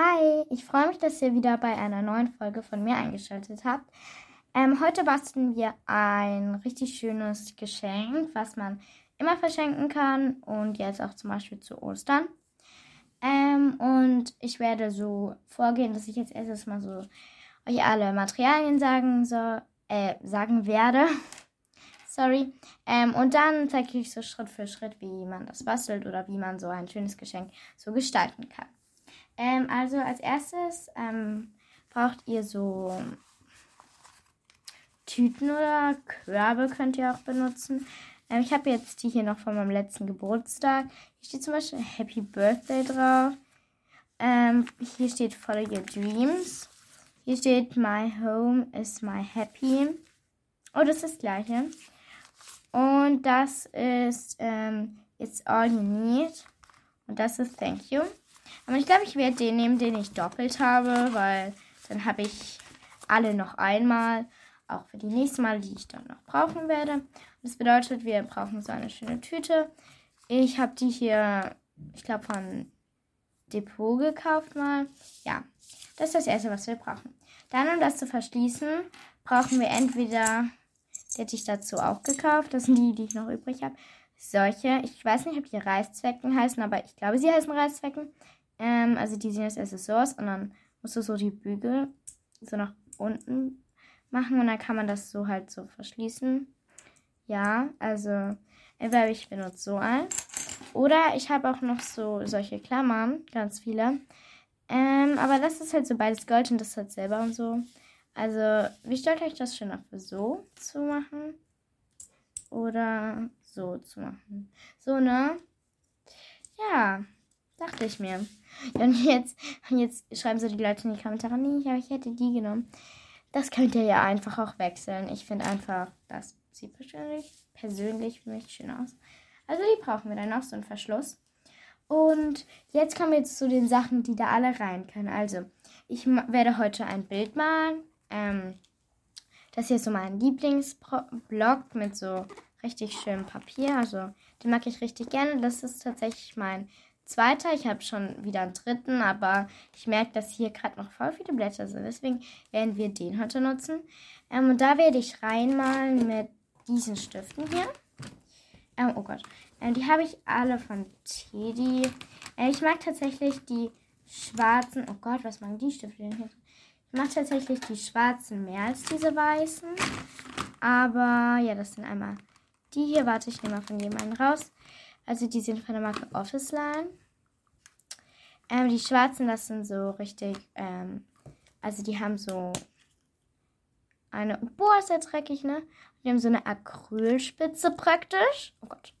Hi, ich freue mich, dass ihr wieder bei einer neuen Folge von mir eingeschaltet habt. Ähm, heute basteln wir ein richtig schönes Geschenk, was man immer verschenken kann und jetzt auch zum Beispiel zu Ostern. Ähm, und ich werde so vorgehen, dass ich jetzt erstes mal so euch alle Materialien sagen soll, äh, sagen werde. Sorry. Ähm, und dann zeige ich so Schritt für Schritt, wie man das bastelt oder wie man so ein schönes Geschenk so gestalten kann. Ähm, also als erstes ähm, braucht ihr so Tüten oder Körbe könnt ihr auch benutzen. Ähm, ich habe jetzt die hier noch von meinem letzten Geburtstag. Hier steht zum Beispiel Happy Birthday drauf. Ähm, hier steht Follow Your Dreams. Hier steht My Home is My Happy. Oh, das ist das gleiche. Und das ist ähm, It's All You Need. Und das ist Thank You. Aber ich glaube, ich werde den nehmen, den ich doppelt habe, weil dann habe ich alle noch einmal. Auch für die nächsten Mal, die ich dann noch brauchen werde. Das bedeutet, wir brauchen so eine schöne Tüte. Ich habe die hier, ich glaube, von Depot gekauft mal. Ja, das ist das Erste, was wir brauchen. Dann, um das zu verschließen, brauchen wir entweder, die hätte ich dazu auch gekauft, das sind die, die ich noch übrig habe, solche. Ich weiß nicht, ob die Reißzwecken heißen, aber ich glaube, sie heißen Reißzwecken. Ähm, also die sind jetzt Accessoires und dann musst du so die Bügel so nach unten machen und dann kann man das so halt so verschließen. Ja, also entweder ich benutze so ein oder ich habe auch noch so solche Klammern, ganz viele. Ähm, aber das ist halt so beides Gold und das halt selber und so. Also, wie stellt euch das schön für so zu machen? Oder so zu machen? So, ne? Ja, dachte ich mir. Und jetzt, jetzt schreiben so die Leute in die Kommentare, nee, aber ich hätte die genommen. Das könnt ihr ja einfach auch wechseln. Ich finde einfach, das sieht persönlich, persönlich für mich schön aus. Also die brauchen wir dann noch, so einen Verschluss. Und jetzt kommen wir jetzt zu den Sachen, die da alle rein können. Also, ich werde heute ein Bild malen. Ähm, das hier ist so mein Lieblingsblock mit so richtig schönem Papier. Also, den mag ich richtig gerne. Das ist tatsächlich mein zweiter. Ich habe schon wieder einen dritten, aber ich merke, dass hier gerade noch voll viele Blätter sind. Deswegen werden wir den heute nutzen. Ähm, und da werde ich reinmalen mit diesen Stiften hier. Ähm, oh Gott. Ähm, die habe ich alle von Teddy. Äh, ich mag tatsächlich die schwarzen. Oh Gott, was machen die Stifte denn hier? Ich mag tatsächlich die schwarzen mehr als diese weißen. Aber ja, das sind einmal die hier. Warte, ich nehme mal von jedem einen raus. Also die sind von der Marke Office Line. Ähm, die schwarzen, das sind so richtig, ähm, also die haben so eine, boah, ist ja dreckig, ne? Die haben so eine Acrylspitze praktisch. Oh Gott.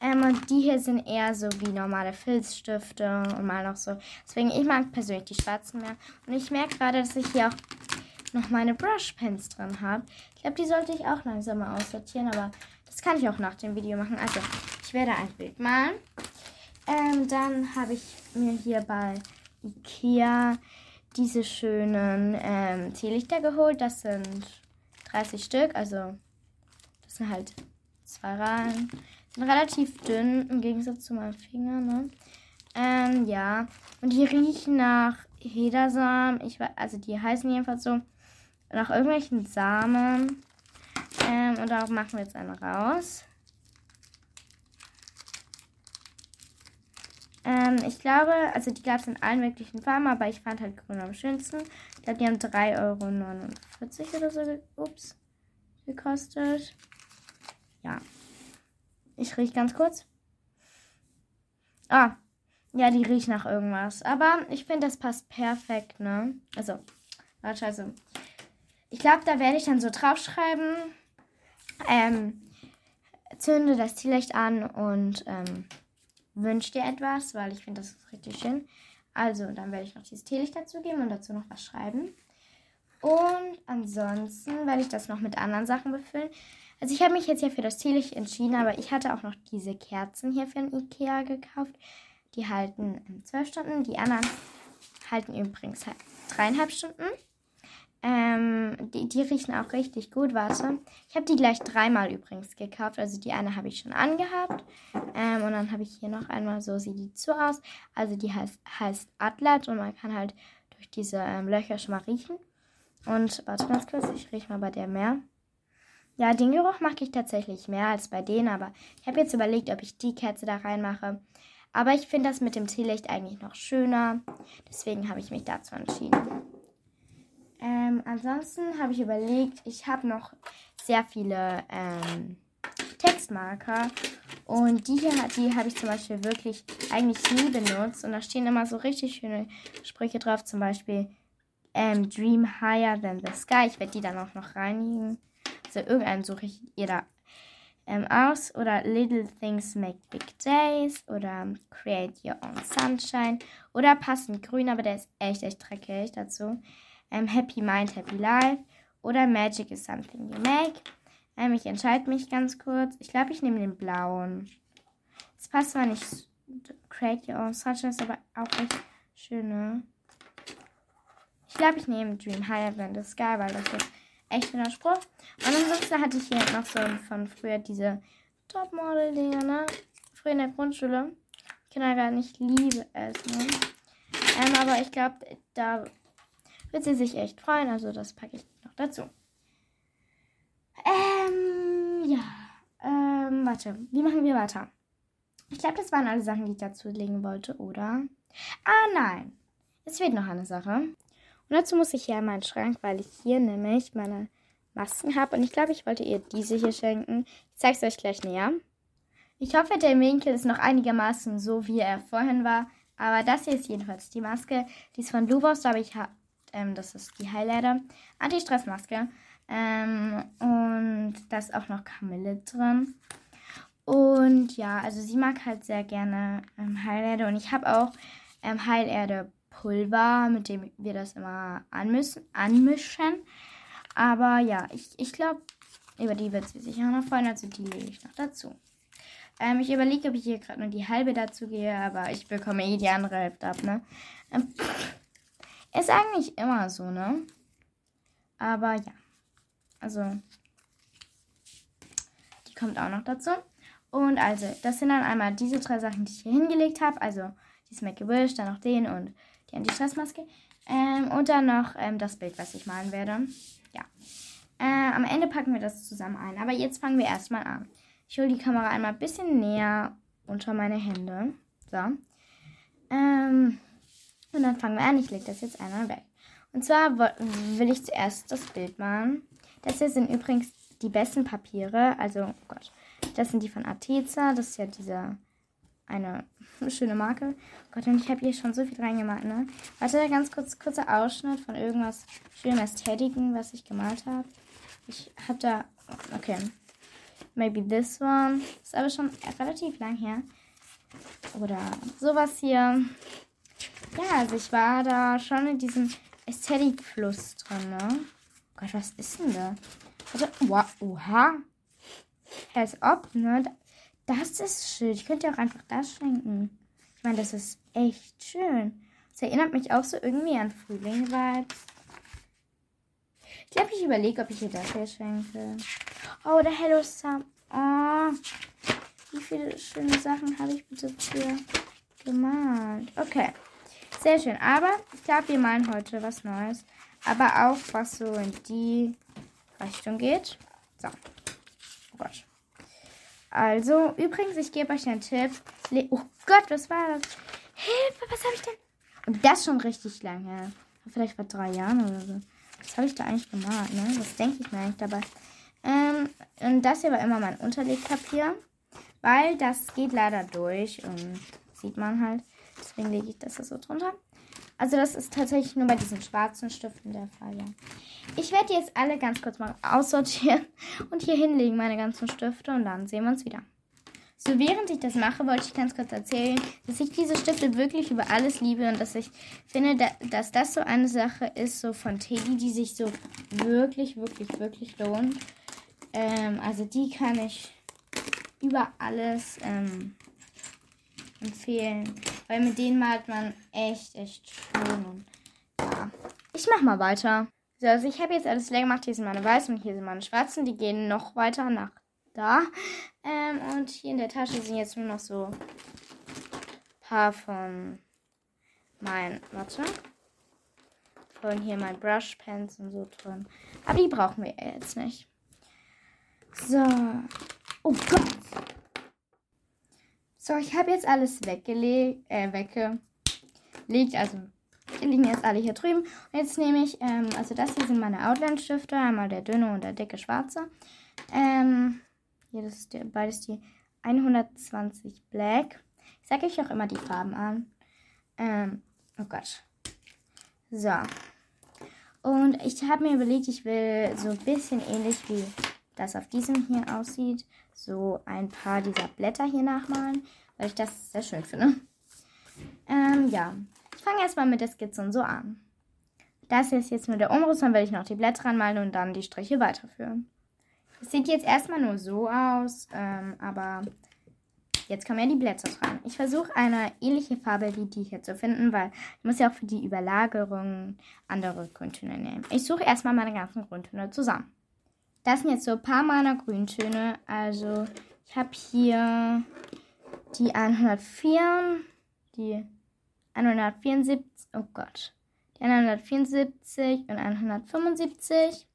Ähm, und die hier sind eher so wie normale Filzstifte und mal noch so. Deswegen, ich mag persönlich die schwarzen mehr. Und ich merke gerade, dass ich hier auch noch meine Brushpens drin habe. Ich glaube, die sollte ich auch langsam mal aussortieren, aber das kann ich auch nach dem Video machen. Also, ich werde ein Bild malen. Ähm, dann habe ich mir hier bei Ikea diese schönen ähm, Teelichter geholt. Das sind 30 Stück, also das sind halt zwei Reihen. Sind relativ dünn im Gegensatz zu meinem Finger, ne? Ähm, ja. Und die riechen nach Hedersamen. Ich also die heißen jedenfalls so. Nach irgendwelchen Samen. Ähm, und darauf machen wir jetzt einen raus. Ähm, ich glaube, also die gab es in allen möglichen Farben, aber ich fand halt grün am schönsten. Ich glaube, die haben 3,49 Euro oder so ups, gekostet. Ja. Ich rieche ganz kurz. Ah, ja, die riecht nach irgendwas. Aber ich finde, das passt perfekt, ne? Also, warte, also. Ich glaube, da werde ich dann so draufschreiben. Ähm, zünde das Teelicht an und ähm, wünsche dir etwas, weil ich finde, das ist richtig schön. Also, dann werde ich noch dieses Teelicht dazu geben und dazu noch was schreiben. Und ansonsten werde ich das noch mit anderen Sachen befüllen. Also ich habe mich jetzt ja für das Teelicht entschieden, aber ich hatte auch noch diese Kerzen hier für den Ikea gekauft. Die halten zwölf Stunden, die anderen halten übrigens halt dreieinhalb Stunden. Ähm, die, die riechen auch richtig gut. Warte. Ich habe die gleich dreimal übrigens gekauft. Also die eine habe ich schon angehabt. Ähm, und dann habe ich hier noch einmal, so sieht die zu aus. Also die heißt, heißt Atlat und man kann halt durch diese ähm, Löcher schon mal riechen. Und warte ganz kurz, ich rieche mal bei der mehr. Ja, den Geruch mag ich tatsächlich mehr als bei denen, aber ich habe jetzt überlegt, ob ich die Kerze da reinmache. Aber ich finde das mit dem Teelicht eigentlich noch schöner. Deswegen habe ich mich dazu entschieden. Ähm, ansonsten habe ich überlegt, ich habe noch sehr viele ähm, Textmarker. Und die hier die habe ich zum Beispiel wirklich eigentlich nie benutzt. Und da stehen immer so richtig schöne Sprüche drauf. Zum Beispiel ähm, Dream Higher Than the Sky. Ich werde die dann auch noch reinigen. Also irgendeinen suche ich ihr da ähm, aus. Oder Little Things Make Big Days. Oder Create Your Own Sunshine. Oder passend grün, aber der ist echt, echt dreckig dazu ähm, Happy Mind, Happy Life oder Magic is Something You Make. Ähm, ich entscheide mich ganz kurz. Ich glaube, ich nehme den blauen. Das passt zwar nicht. Create Your Own Sunshine ist aber auch echt schön, ne? Ich glaube, ich nehme Dream Higher Than the Sky, weil das ist echt schöner Spruch. Und ansonsten hatte ich hier noch so von früher diese Topmodel-Dinger, ne? Früher in der Grundschule. Kindergarten, ich liebe es, ne? Ähm, aber ich glaube, da wird sie sich echt freuen. Also das packe ich noch dazu. Ähm, ja. Ähm, warte. Wie machen wir weiter? Ich glaube, das waren alle Sachen, die ich dazu legen wollte, oder? Ah, nein. Es fehlt noch eine Sache. Und dazu muss ich hier in meinen Schrank, weil ich hier nämlich meine Masken habe. Und ich glaube, ich wollte ihr diese hier schenken. Ich zeige es euch gleich näher. Ich hoffe, der Winkel ist noch einigermaßen so, wie er vorhin war. Aber das hier ist jedenfalls die Maske. Die ist von Luvos. Da habe ich ähm, das ist die Highlighter Anti-Stress-Maske. Ähm, und da ist auch noch Kamille drin. Und ja, also sie mag halt sehr gerne ähm, Heilerde. Und ich habe auch ähm, Heilerde Pulver, mit dem wir das immer anmischen. anmischen. Aber ja, ich, ich glaube, über die wird sie sich auch noch freuen. Also die lege ich noch dazu. Ähm, ich überlege, ob ich hier gerade nur die halbe dazu gehe, aber ich bekomme eh die andere Hälfte ab, ne? Ähm, ist eigentlich immer so, ne? Aber ja. Also, die kommt auch noch dazu. Und also, das sind dann einmal diese drei Sachen, die ich hier hingelegt habe. Also, die Make-A-Wish, dann noch den und die Anti-Stress-Maske. Ähm, und dann noch ähm, das Bild, was ich malen werde. Ja. Äh, am Ende packen wir das zusammen ein. Aber jetzt fangen wir erstmal an. Ich hole die Kamera einmal ein bisschen näher unter meine Hände. So. Ähm, und dann fangen wir an. Ich lege das jetzt einmal weg. Und zwar will ich zuerst das Bild malen. Das hier sind übrigens die besten Papiere. Also, oh Gott, das sind die von Arteza. Das ist ja diese eine schöne Marke. Oh Gott, und ich habe hier schon so viel reingemacht, ne? Warte, ganz kurz, kurzer Ausschnitt von irgendwas schönem Ästhetiken, was ich gemalt habe. Ich habe da, okay, maybe this one. Ist aber schon relativ lang her. Oder sowas hier. Ja, also ich war da schon in diesem Ästhetik-Fluss drin, ne? Oh Gott, was ist denn da? Also, wow, oha. Heads up, ne? Das ist schön. Ich könnte auch einfach das schenken. Ich meine, das ist echt schön. Das erinnert mich auch so irgendwie an Frühling Vibes. Ich glaube, ich überlege, ob ich ihr das hier schenke. Oh, der Hello Sam. Oh, wie viele schöne Sachen habe ich bitte hier gemalt? Okay. Sehr schön. Aber ich glaube, wir malen heute was Neues. Aber auch was so in die Richtung geht. So. Oh Gott. Also, übrigens, ich gebe euch einen Tipp. Le oh Gott, was war das? Hilfe, was habe ich denn? Und das schon richtig lange. Vielleicht vor drei Jahren oder so. Was habe ich da eigentlich gemalt, ne? Was denke ich mir eigentlich dabei? Ähm, und das hier war immer mein Unterlegpapier. Weil das geht leider durch. Und sieht man halt. Deswegen lege ich das so drunter. Also das ist tatsächlich nur bei diesen schwarzen Stiften der Fall, ja. Ich werde jetzt alle ganz kurz mal aussortieren und hier hinlegen meine ganzen Stifte und dann sehen wir uns wieder. So, während ich das mache, wollte ich ganz kurz erzählen, dass ich diese Stifte wirklich über alles liebe und dass ich finde, dass das so eine Sache ist, so von Teddy, die sich so wirklich, wirklich, wirklich lohnt. Ähm, also die kann ich über alles ähm, empfehlen. Weil mit denen malt man echt, echt schön. Und ja, ich mach mal weiter. So, also ich habe jetzt alles leer gemacht. Hier sind meine weißen und hier sind meine schwarzen. Die gehen noch weiter nach da. Ähm, und hier in der Tasche sind jetzt nur noch so ein paar von meinen, warte, von hier mein Brushpens und so drin. Aber die brauchen wir jetzt nicht. So. Oh Gott. So, ich habe jetzt alles weggelegt, äh, weggelegt. Also, die liegen jetzt alle hier drüben. Und jetzt nehme ich, ähm, also das hier sind meine Outline-Stifte. Einmal der dünne und der dicke schwarze. Ähm, hier, das ist die, beides die 120 Black. Ich sage euch auch immer die Farben an. Ähm, oh Gott. So. Und ich habe mir überlegt, ich will so ein bisschen ähnlich wie das auf diesem hier aussieht, so ein paar dieser Blätter hier nachmalen, weil ich das sehr schön finde. Ähm, ja. Ich fange erstmal mit der Skizze und so an. Das ist jetzt nur der Umriss, dann werde ich noch die Blätter anmalen und dann die Striche weiterführen. Es sieht jetzt erstmal nur so aus, ähm, aber jetzt kommen ja die Blätter dran. Ich versuche eine ähnliche Farbe wie die hier zu finden, weil ich muss ja auch für die Überlagerung andere Grüntöne nehmen. Ich suche erstmal meine ganzen Grüntöne zusammen. Das sind jetzt so ein paar meiner Grüntöne. Also ich habe hier die 104, die 174, oh Gott, die 174 und 175.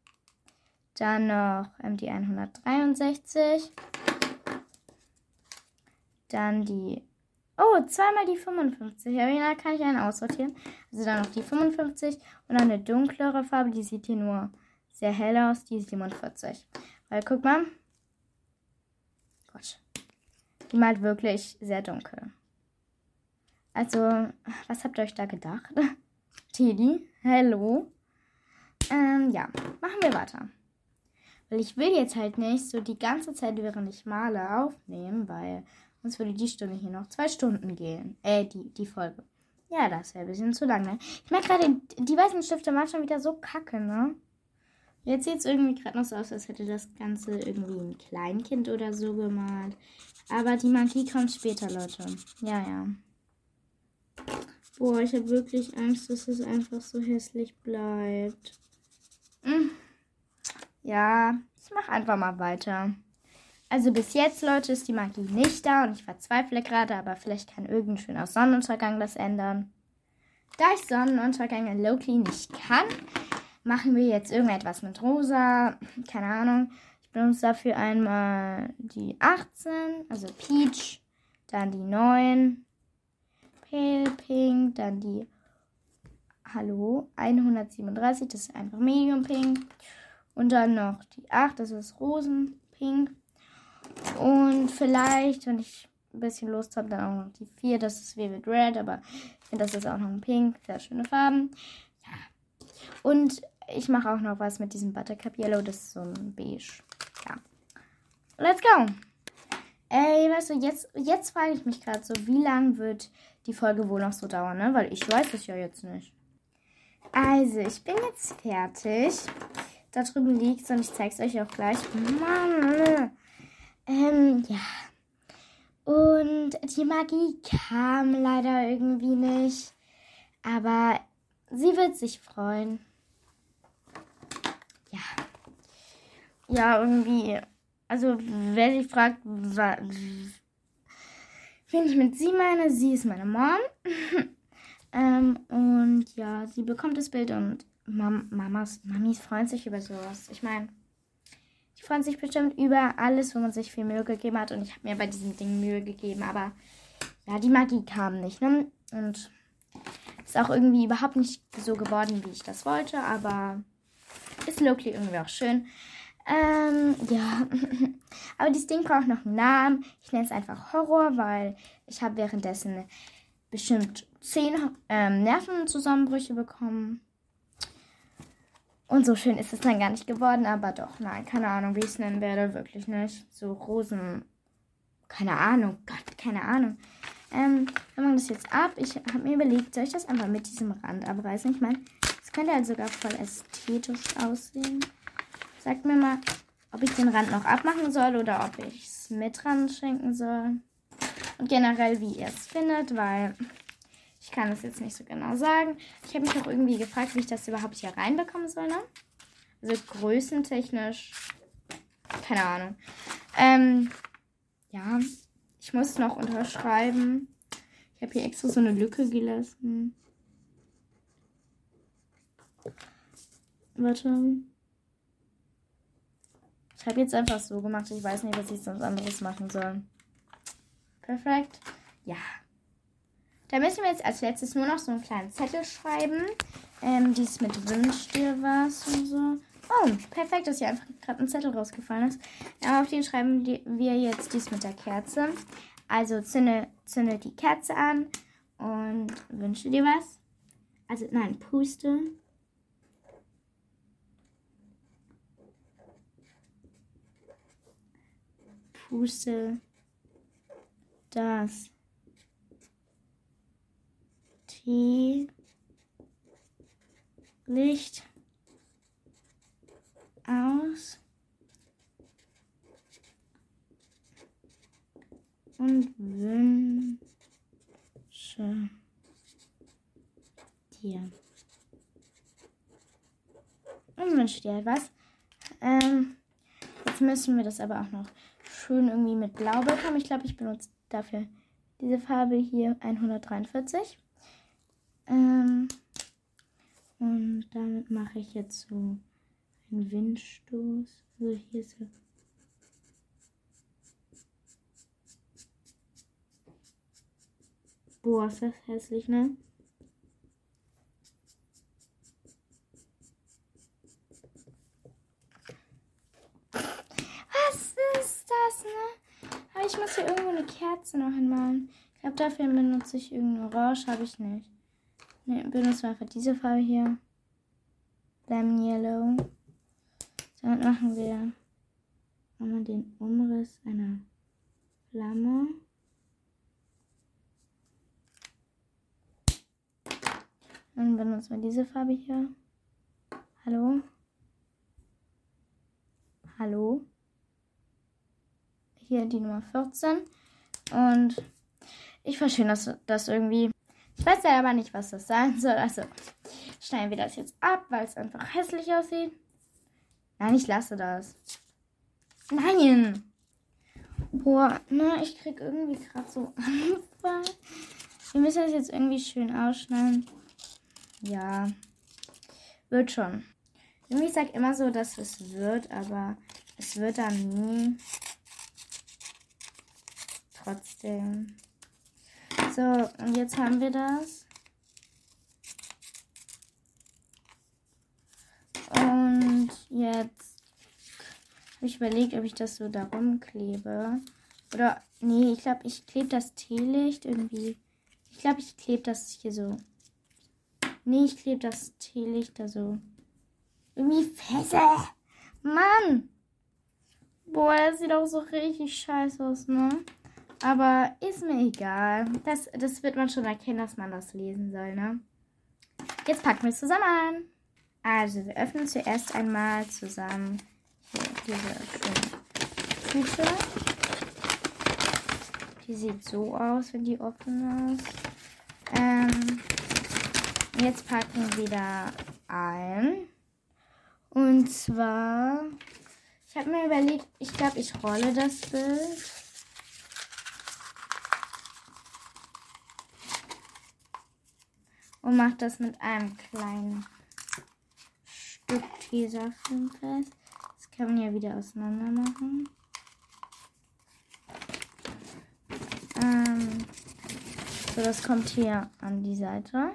Dann noch ähm, die 163. Dann die. Oh, zweimal die 55. Ja, da kann ich einen aussortieren. Also dann noch die 55 und dann eine dunklere Farbe. Die sieht hier nur sehr hell aus. Die 47. Weil guck mal. Gott. Die malt wirklich sehr dunkel. Also, was habt ihr euch da gedacht? Teddy, hello. Ähm, ja, machen wir weiter. Weil ich will jetzt halt nicht so die ganze Zeit, während ich male, aufnehmen, weil sonst würde die Stunde hier noch zwei Stunden gehen. Äh, die, die Folge. Ja, das wäre ein bisschen zu lang, ne? Ich merke gerade, die weißen Stifte waren schon wieder so kacke, ne? Jetzt sieht es irgendwie gerade noch so aus, als hätte das Ganze irgendwie ein Kleinkind oder so gemalt. Aber die Magie kommt später, Leute. Ja, ja. Boah, ich habe wirklich Angst, dass es einfach so hässlich bleibt. Hm. Ja, ich mache einfach mal weiter. Also bis jetzt, Leute, ist die Magie nicht da und ich verzweifle gerade, aber vielleicht kann irgendein schöner Sonnenuntergang das ändern. Da ich Sonnenuntergänge Loki nicht kann, machen wir jetzt irgendetwas mit rosa. Keine Ahnung. Ich benutze dafür einmal die 18, also Peach, dann die 9, Pale Pink, dann die Hallo 137, das ist einfach Medium Pink. Und dann noch die 8, das ist Rosenpink. Und vielleicht, wenn ich ein bisschen Lust habe, dann auch noch die 4, das ist Vivid Red, aber ich finde, das ist auch noch ein Pink. Sehr schöne Farben. Ja. Und ich mache auch noch was mit diesem Buttercup Yellow, das ist so ein Beige. Ja. Let's go! Ey, weißt du, jetzt, jetzt frage ich mich gerade so, wie lang wird die Folge wohl noch so dauern, ne? Weil ich weiß es ja jetzt nicht. Also, ich bin jetzt fertig da drüben liegt und ich zeige es euch auch gleich. Mann. Ähm, ja. Und die Magie kam leider irgendwie nicht. Aber sie wird sich freuen. Ja, irgendwie. Also, wer sich fragt, wen ich mit sie meine, sie ist meine Mom. ähm, und ja, sie bekommt das Bild und Mam Mamas, Mamis freuen sich über sowas. Ich meine, die freuen sich bestimmt über alles, wo man sich viel Mühe gegeben hat. Und ich habe mir bei diesem Ding Mühe gegeben. Aber ja, die Magie kam nicht. Ne? Und ist auch irgendwie überhaupt nicht so geworden, wie ich das wollte. Aber ist Loki irgendwie auch schön. Ähm, ja. aber dieses Ding braucht noch einen Namen. Ich nenne es einfach Horror, weil ich habe währenddessen bestimmt zehn ähm, Nervenzusammenbrüche bekommen. Und so schön ist es dann gar nicht geworden, aber doch, nein, keine Ahnung, wie ich es nennen werde, wirklich nicht. So Rosen, keine Ahnung, Gott, keine Ahnung. Ähm, wir machen das jetzt ab. Ich habe mir überlegt, soll ich das einfach mit diesem Rand abreißen? Ich meine, das könnte halt sogar voll ästhetisch aussehen. Sagt mir mal, ob ich den Rand noch abmachen soll oder ob ich es mit dran schenken soll. Und generell, wie ihr es findet, weil ich kann das jetzt nicht so genau sagen. Ich habe mich auch irgendwie gefragt, wie ich das überhaupt hier reinbekommen soll. Ne? Also größentechnisch. Keine Ahnung. Ähm, ja, ich muss noch unterschreiben. Ich habe hier extra so eine Lücke gelassen. Warte. Ich habe jetzt einfach so gemacht. Ich weiß nicht, was ich sonst anderes machen soll. Perfekt. Ja. Da müssen wir jetzt als letztes nur noch so einen kleinen Zettel schreiben. Ähm, dies mit Wünsch dir was und so. Oh, perfekt, dass hier einfach gerade ein Zettel rausgefallen ist. Ja, auf den schreiben wir jetzt dies mit der Kerze. Also zünde, zünde die Kerze an und wünsche dir was. Also nein, puste. Puste das Teelicht aus und wünsche dir. Und wünsche dir was. Ähm, jetzt müssen wir das aber auch noch schön irgendwie mit Blau bekommen. Ich glaube, ich benutze dafür diese Farbe hier 143. Ähm, und damit mache ich jetzt so einen Windstoß. Also hier so. Boah, ist das hässlich, ne? Was ist das, ne? Aber ich muss hier irgendwo eine Kerze noch hinmalen. Ich glaube, dafür benutze ich irgendeine Orange, habe ich nicht. Ne, benutzen wir einfach diese Farbe hier. Lemon Yellow. Damit machen wir einmal den Umriss einer Flamme. Dann benutzen wir diese Farbe hier. Hallo? Hallo? Hier die Nummer 14. Und ich verstehe das, das irgendwie. Ich weiß ja aber nicht, was das sein soll. Also schneiden wir das jetzt ab, weil es einfach hässlich aussieht. Nein, ich lasse das. Nein! Boah, ne, ich krieg irgendwie gerade so Anfall. Wir müssen das jetzt irgendwie schön ausschneiden. Ja, wird schon. Irgendwie sag immer so, dass es wird, aber es wird dann nie. Trotzdem. So, und jetzt haben wir das. Und jetzt habe ich überlegt, ob ich das so darum klebe. Oder, nee, ich glaube, ich klebe das Teelicht irgendwie. Ich glaube, ich klebe das hier so. Nee, ich klebe das Teelicht da so. Irgendwie feste. Mann! Boah, das sieht auch so richtig scheiße aus, ne? Aber ist mir egal. Das, das wird man schon erkennen, dass man das lesen soll, ne? Jetzt packen wir es zusammen an. Also, wir öffnen zuerst einmal zusammen hier diese Tüte. Die sieht so aus, wenn die offen ist. Ähm, jetzt packen wir da ein. Und zwar, ich habe mir überlegt, ich glaube, ich rolle das Bild. Und mache das mit einem kleinen Stück Tesafilm fest. Das kann man ja wieder auseinander machen. Ähm, so, das kommt hier an die Seite.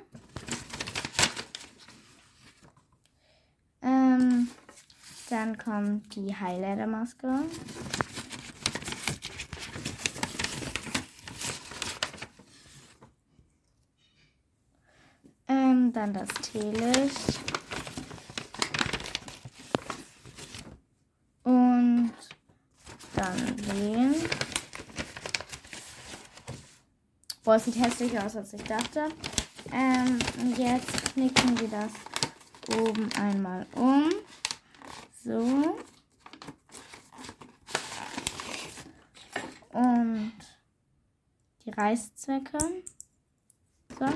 Ähm, dann kommt die Highlighter-Maske. Dann das Teelicht. Und dann den. Boah, es sieht hässlicher aus, als ich dachte. Ähm, jetzt knicken wir das oben einmal um. So. Und die Reißzwecke. So.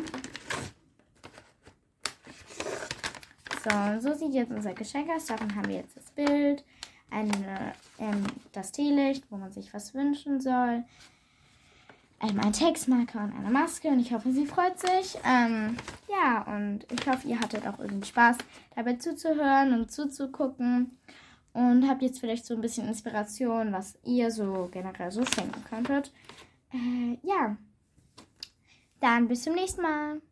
So, so sieht jetzt unser Geschenk aus. Davon haben wir jetzt das Bild, eine, ähm, das Teelicht, wo man sich was wünschen soll, ähm, ein Textmarker und eine Maske. Und ich hoffe, sie freut sich. Ähm, ja, und ich hoffe, ihr hattet auch irgendwie Spaß, dabei zuzuhören und zuzugucken. Und habt jetzt vielleicht so ein bisschen Inspiration, was ihr so generell so schenken könntet. Äh, ja. Dann bis zum nächsten Mal.